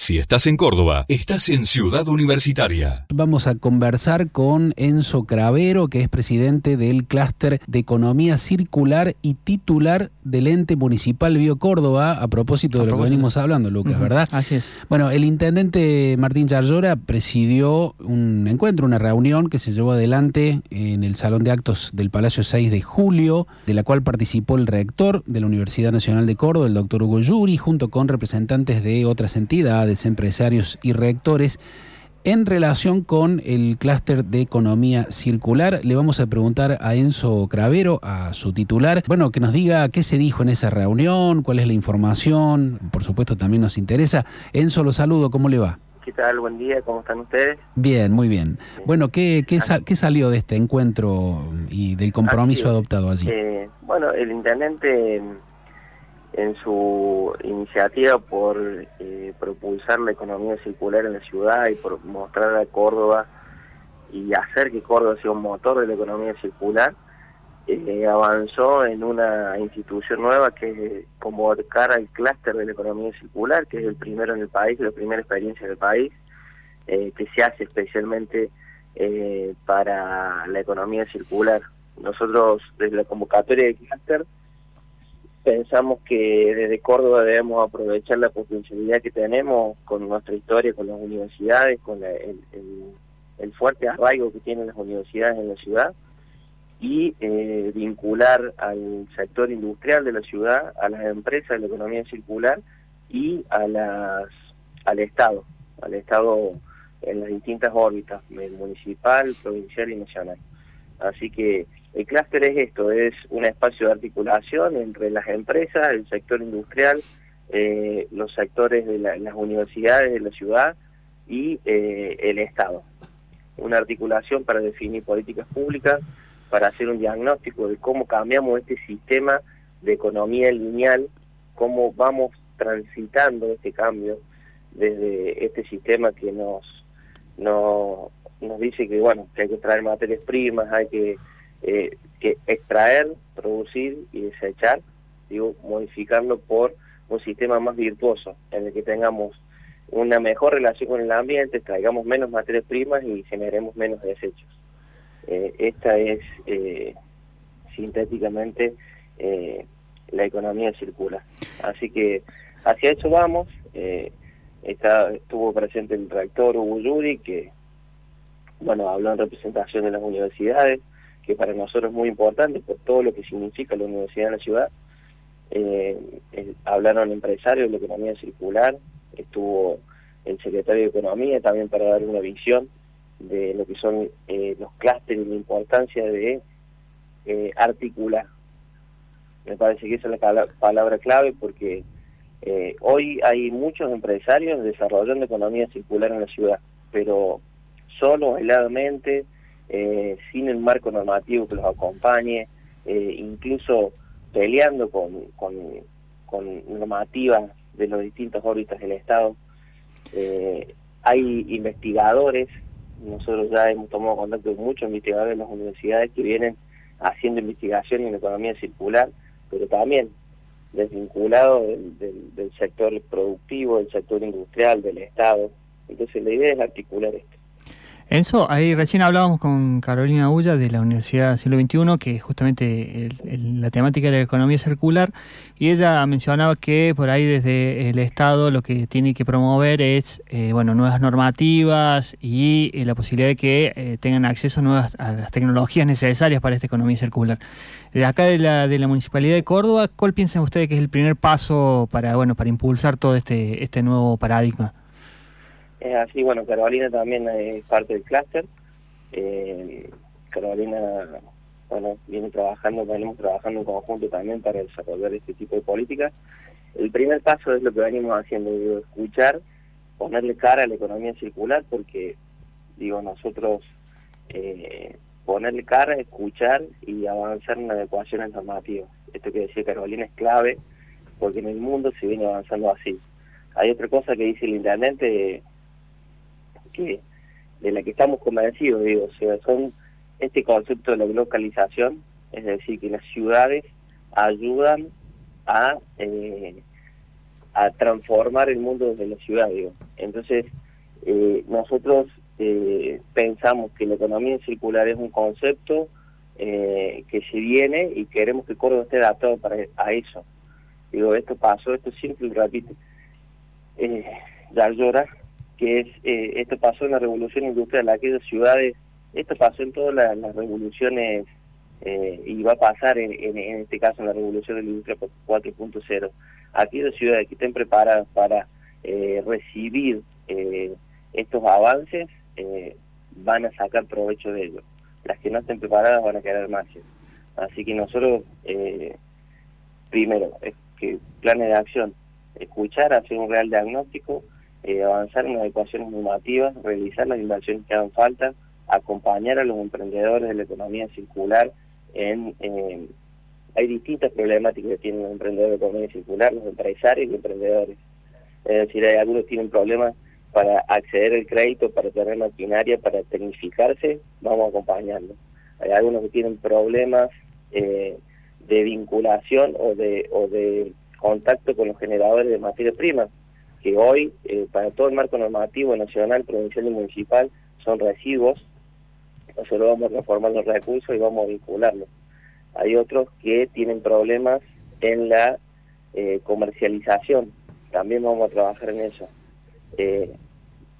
Si estás en Córdoba, estás en Ciudad Universitaria. Vamos a conversar con Enzo Cravero, que es presidente del clúster de economía circular y titular del ente municipal Bio Córdoba, a propósito de lo que venimos hablando, Lucas, ¿verdad? Así es. Bueno, el intendente Martín Charllora presidió un encuentro, una reunión que se llevó adelante en el Salón de Actos del Palacio 6 de Julio, de la cual participó el rector de la Universidad Nacional de Córdoba, el doctor Hugo Yuri, junto con representantes de otras entidades empresarios y rectores. En relación con el clúster de economía circular, le vamos a preguntar a Enzo Cravero, a su titular, bueno, que nos diga qué se dijo en esa reunión, cuál es la información, por supuesto también nos interesa. Enzo, lo saludo, ¿cómo le va? ¿Qué tal? Buen día, ¿cómo están ustedes? Bien, muy bien. Bueno, ¿qué, qué, qué salió de este encuentro y del compromiso adoptado allí? Eh, bueno, el intendente en su iniciativa por eh, propulsar la economía circular en la ciudad y por mostrar a Córdoba y hacer que Córdoba sea un motor de la economía circular, eh, avanzó en una institución nueva que es convocar al clúster de la economía circular, que es el primero en el país, la primera experiencia del país, eh, que se hace especialmente para la economía circular. Nosotros, desde la convocatoria del clúster, pensamos que desde Córdoba debemos aprovechar la potencialidad que tenemos con nuestra historia, con las universidades, con el, fuerte arraigo que tienen las universidades en la ciudad y eh, vincular al sector industrial de la ciudad, a las empresas de la economía circular y a las al Estado, al Estado en las distintas órbitas, municipal, provincial y nacional. Así que el clúster es esto, es un espacio de articulación entre las empresas, el sector industrial, eh, los sectores de las universidades de la ciudad y eh, el Estado. Una articulación para definir políticas públicas, para hacer un diagnóstico de cómo cambiamos este sistema de economía lineal, cómo vamos transitando este cambio desde este sistema que nos, nos, nos dice que bueno que hay que traer materias primas, hay que eh, que extraer, producir y desechar, digo, modificarlo por un sistema más virtuoso, en el que tengamos una mejor relación con el ambiente, traigamos menos materias primas y generemos menos desechos. Eh, esta es eh, sintéticamente eh, la economía circular. Así que hacia eso vamos. está, estuvo presente el rector Hugo Yuri, que bueno, habló en representación de las universidades, que para nosotros es muy importante por todo lo que significa la universidad en la ciudad. Eh, hablaron empresarios de la economía circular, estuvo el secretario de Economía también para dar una visión de lo que son eh, los clústeres y la importancia de eh, articular. Me parece que esa es la palabra clave porque hoy hay muchos empresarios desarrollando economía circular en la ciudad, pero solo, aisladamente, eh, sin el marco normativo que los acompañe, eh, incluso peleando con, con, normativas de los distintos órbitas del Estado. Eh, hay investigadores, nosotros ya hemos tomado contacto con muchos investigadores de las universidades que vienen haciendo investigación en economía circular, pero también desvinculado del, del sector productivo, del sector industrial, del Estado. Entonces la idea es articular esto. Enzo, ahí recién hablábamos con Carolina Ulla de la Universidad Siglo XXI, que justamente la temática era la economía circular, y ella mencionaba que por ahí desde el Estado lo que tiene que promover es eh, bueno nuevas normativas y eh, la posibilidad de que eh, tengan acceso a, nuevas, a las tecnologías necesarias para esta economía circular. De acá de la, de la Municipalidad de Córdoba, ¿cuál piensan ustedes que es el primer paso para, bueno, para impulsar todo este, este nuevo paradigma? Es así, bueno, Carolina también es parte del clúster. Eh, Carolina, bueno, viene trabajando, venimos trabajando en conjunto también para desarrollar este tipo de políticas. El primer paso es lo que venimos haciendo, escuchar, ponerle cara a la economía circular, porque, digo, nosotros eh, ponerle cara, escuchar y avanzar en adecuaciones normativas. Esto que decía Carolina es clave, porque en el mundo se viene avanzando así. Hay otra cosa que dice el intendente, de la que estamos convencidos, digo, o sea, son este concepto de la localización, es decir, que las ciudades ayudan a, eh, a transformar el mundo de la ciudad, digo. Entonces, eh, nosotros eh, pensamos que la economía circular es un concepto eh, que se viene y queremos que Córdoba esté adaptado para a eso. Digo, esto pasó, esto siempre lo repite eh, llora que es esto pasó en la revolución industrial, aquellas ciudades, esto pasó en todas las, revoluciones y va a pasar en, en, este caso en la revolución de la industria 4.0. Aquellas ciudades que estén preparadas para recibir estos avances eh, van a sacar provecho de ellos. Las que no estén preparadas van a quedar más. Así que nosotros, eh, primero, es que planes de acción, escuchar, hacer un real diagnóstico, eh, avanzar en adecuaciones normativas, realizar las inversiones que hagan falta, acompañar a los emprendedores de la economía circular en... hay distintas problemáticas que tienen los emprendedores de economía circular, los empresarios y emprendedores. Es decir, hay algunos que tienen problemas para acceder al crédito, para tener maquinaria, para tecnificarse, vamos a. Hay algunos que tienen problemas eh, de vinculación o de, o de contacto con los generadores de materia prima, que hoy, eh, para todo el marco normativo nacional, provincial y municipal, son residuos. Nosotros vamos a transformar los recursos y vamos a vincularlos. Hay otros que tienen problemas en la eh, comercialización. También vamos a trabajar en eso eh,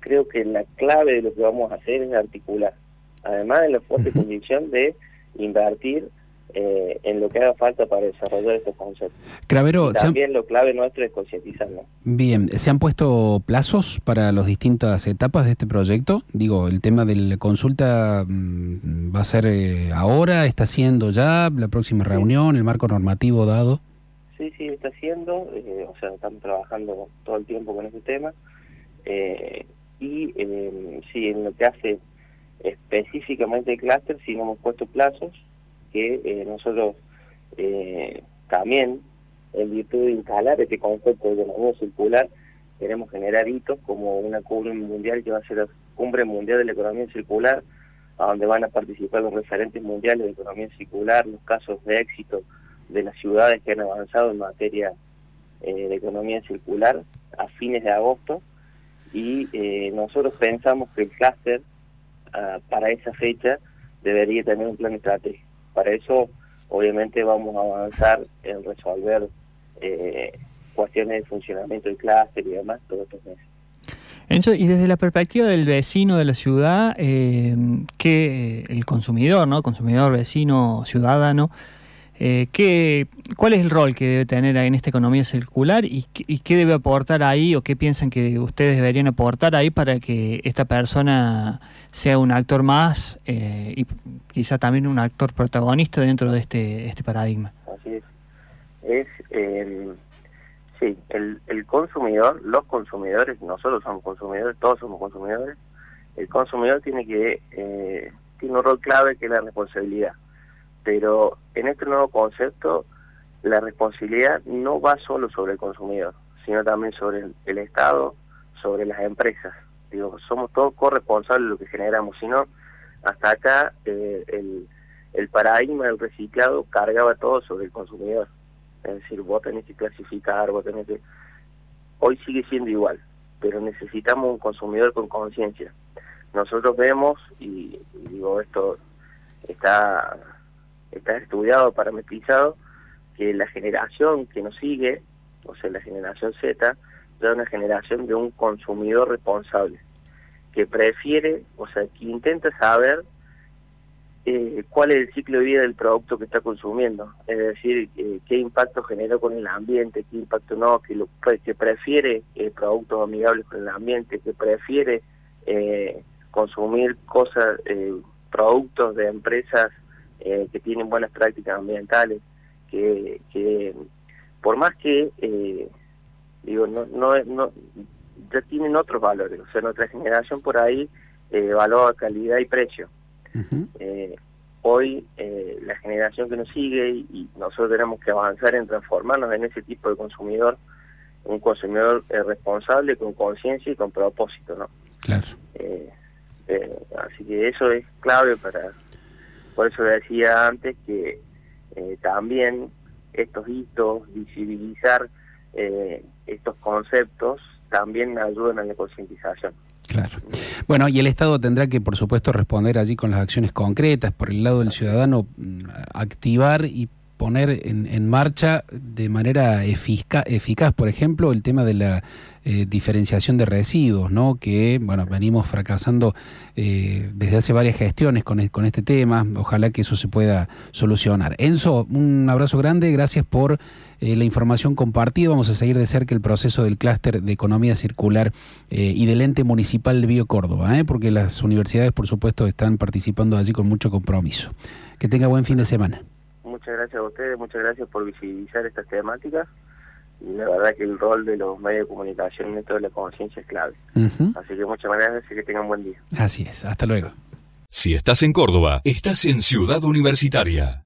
creo que la clave de lo que vamos a hacer es articular, además de la fuerte condición de invertir eh, en lo que haga falta para desarrollar estos conceptos. Cravero, también lo clave nuestro es concientizarnos. Bien, ¿se han puesto plazos para las distintas etapas de este proyecto? Digo, el tema de la consulta mm, va a ser eh, ahora, está siendo ya, la próxima reunión, el marco normativo dado. Sí, sí, está siendo, eh, o sea, estamos trabajando todo el tiempo con este tema. Eh, y eh, sí, en lo que hace específicamente el clúster, sí nos hemos puesto plazos que eh, nosotros eh, también, en virtud de instalar este concepto de economía circular, queremos generar hitos como una cumbre mundial que va a ser la cumbre mundial de la economía circular, a donde van a participar los referentes mundiales de economía circular, los casos de éxito de las ciudades que han avanzado en materia de economía circular a fines de agosto y eh, nosotros pensamos que el clúster ah, para esa fecha debería tener un plan estratégico. Para eso, obviamente, vamos a avanzar en resolver eh, cuestiones de funcionamiento del clúster y demás todos estos meses. Enzo, y desde la perspectiva del vecino de la ciudad, eh, que el consumidor, ¿no? Consumidor, vecino, ciudadano, eh, ¿qué, ¿Cuál es el rol que debe tener en esta economía circular y, qué debe aportar ahí o qué piensan que ustedes deberían aportar ahí para que esta persona sea un actor más eh, y quizá también un actor protagonista dentro de este, este paradigma? Así es. Es, eh, sí, el, el consumidor, los consumidores, nosotros somos consumidores, todos somos consumidores, el consumidor tiene que eh, tiene un rol clave que es la responsabilidad pero en este nuevo concepto la responsabilidad no va solo sobre el consumidor, sino también sobre el, Estado, sobre las empresas. Digo, somos todos corresponsables de lo que generamos, sino hasta acá eh, el, el paradigma del reciclado cargaba todo sobre el consumidor. Es decir, vos tenés que clasificar, vos tenés que... Hoy sigue siendo igual, pero necesitamos un consumidor con conciencia. Nosotros vemos, y digo, esto está está estudiado, parametrizado, que la generación que nos sigue, o sea, la generación Z, es una generación de un consumidor responsable, que prefiere, o sea, que intenta saber eh, cuál es el ciclo de vida del producto que está consumiendo, es decir, eh, qué impacto generó con el ambiente, qué impacto no, que, lo, que prefiere eh, productos amigables con el ambiente, que prefiere consumir cosas, productos de empresas eh, que tienen buenas prácticas ambientales, que, que por más que, eh, digo, no, no, no, ya tienen otros valores, o sea, nuestra generación por ahí eh, valora calidad y precio. eh, hoy eh, la generación que nos sigue y, nosotros tenemos que avanzar en transformarnos en ese tipo de consumidor, un consumidor responsable, con conciencia y con propósito, ¿no? Claro. así que eso es clave para, por eso decía antes que eh, también estos hitos, visibilizar eh, estos conceptos también ayudan a la concientización. Claro. Bueno, y el Estado tendrá que, por supuesto, responder allí con las acciones concretas, por el lado del ciudadano, mm, activar y poner en, marcha de manera eficaz, por ejemplo, el tema de la eh, diferenciación de residuos, ¿no? que bueno, venimos fracasando eh, desde hace varias gestiones con, con este tema. Ojalá que eso se pueda solucionar. Enzo, un abrazo grande, gracias por eh, la información compartida. Vamos a seguir de cerca el proceso del clúster de economía circular y del ente municipal de Bio Córdoba, porque las universidades, por supuesto, están participando allí con mucho compromiso. Que tenga buen fin de semana muchas gracias a ustedes, muchas gracias por visibilizar estas temáticas y la verdad que el rol de los medios de comunicación en esto de la conciencia es clave. Así que muchas gracias y que tengan buen día. Así es, hasta luego. Si estás en Córdoba, estás en Ciudad Universitaria.